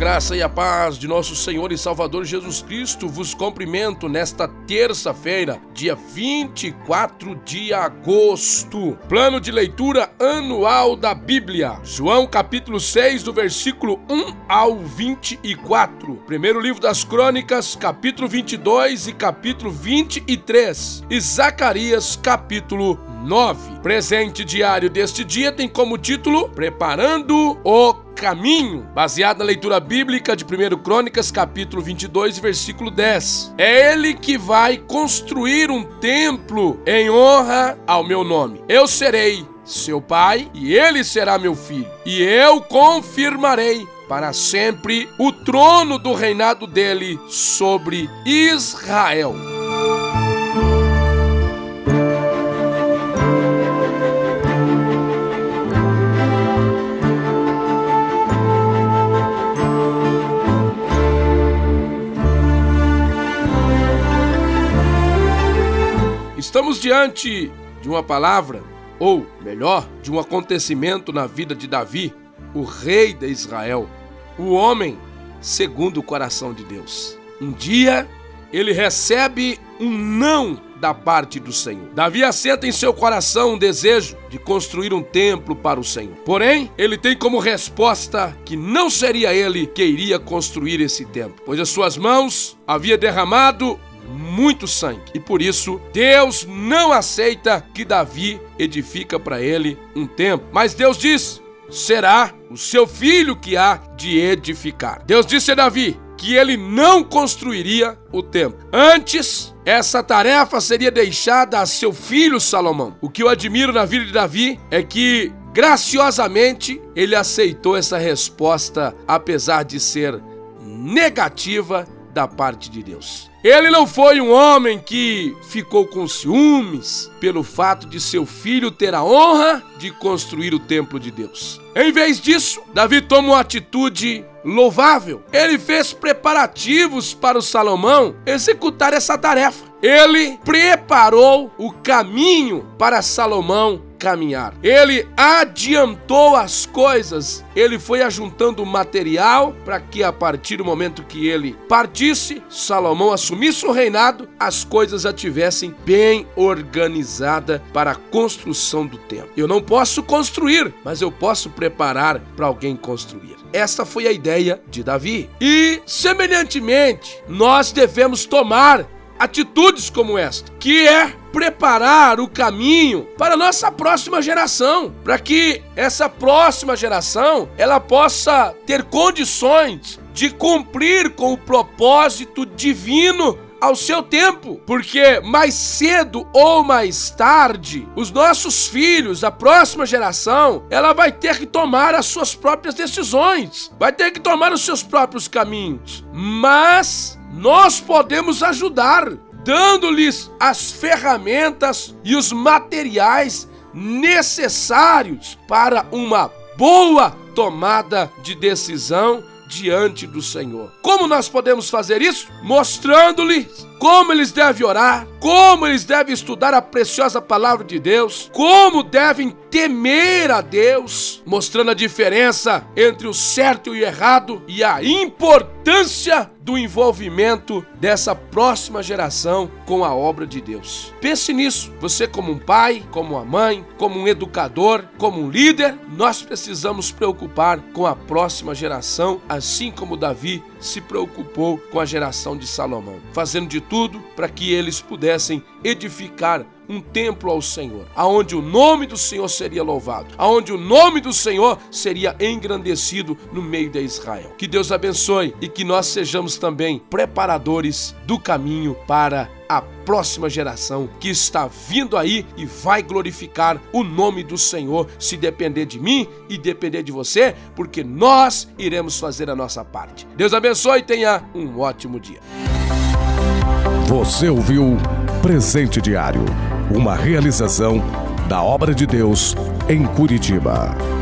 Graça e a paz de nosso Senhor e Salvador Jesus Cristo, vos cumprimento nesta terça-feira, dia 24 de agosto. Plano de leitura anual da Bíblia. João capítulo 6, do versículo 1 ao 24. Primeiro livro das Crônicas, capítulo 22 e capítulo 23. E Zacarias, capítulo 9. Presente diário deste dia tem como título Preparando o caminho, baseado na leitura bíblica de 1 Crônicas, capítulo 22, versículo 10. É ele que vai construir um templo em honra ao meu nome. Eu serei seu pai e ele será meu filho, e eu confirmarei para sempre o trono do reinado dele sobre Israel. Estamos diante de uma palavra, ou melhor, de um acontecimento na vida de Davi, o rei de Israel, o homem segundo o coração de Deus. Um dia ele recebe um não da parte do Senhor. Davi assenta em seu coração um desejo de construir um templo para o Senhor. Porém, ele tem como resposta que não seria ele que iria construir esse templo, pois as suas mãos havia derramado muito sangue. E por isso, Deus não aceita que Davi edifica para ele um templo. Mas Deus diz: será o seu filho que há de edificar. Deus disse a Davi que ele não construiria o templo. Antes, essa tarefa seria deixada a seu filho Salomão. O que eu admiro na vida de Davi é que graciosamente ele aceitou essa resposta, apesar de ser negativa da parte de Deus. Ele não foi um homem que ficou com ciúmes pelo fato de seu filho ter a honra de construir o templo de Deus. Em vez disso, Davi toma uma atitude louvável. Ele fez preparativos para o Salomão executar essa tarefa. Ele preparou o caminho para Salomão caminhar. Ele adiantou as coisas, ele foi ajuntando material para que a partir do momento que ele partisse, Salomão assumisse o reinado, as coisas já tivessem bem organizada para a construção do templo. Eu não posso construir, mas eu posso preparar para alguém construir. Esta foi a ideia de Davi. E, semelhantemente, nós devemos tomar atitudes como esta, que é preparar o caminho para a nossa próxima geração, para que essa próxima geração ela possa ter condições de cumprir com o propósito divino ao seu tempo, porque mais cedo ou mais tarde, os nossos filhos, a próxima geração, ela vai ter que tomar as suas próprias decisões, vai ter que tomar os seus próprios caminhos. Mas nós podemos ajudar, dando-lhes as ferramentas e os materiais necessários para uma boa tomada de decisão diante do Senhor. Como nós podemos fazer isso? Mostrando-lhes como eles devem orar, como eles devem estudar a preciosa palavra de Deus, como devem temer a Deus, mostrando a diferença entre o certo e o errado e a importância do envolvimento dessa próxima geração com a obra de Deus. Pense nisso, você como um pai, como uma mãe, como um educador, como um líder, nós precisamos preocupar com a próxima geração, assim como Davi se preocupou com a geração de Salomão, fazendo de tudo para que eles pudessem edificar um templo ao Senhor, aonde o nome do Senhor seria louvado, aonde o nome do Senhor seria engrandecido no meio de Israel. Que Deus abençoe e que nós sejamos também preparadores do caminho para a próxima geração que está vindo aí e vai glorificar o nome do Senhor, se depender de mim e depender de você, porque nós iremos fazer a nossa parte. Deus abençoe e tenha um ótimo dia. Você ouviu Presente Diário, uma realização da obra de Deus em Curitiba.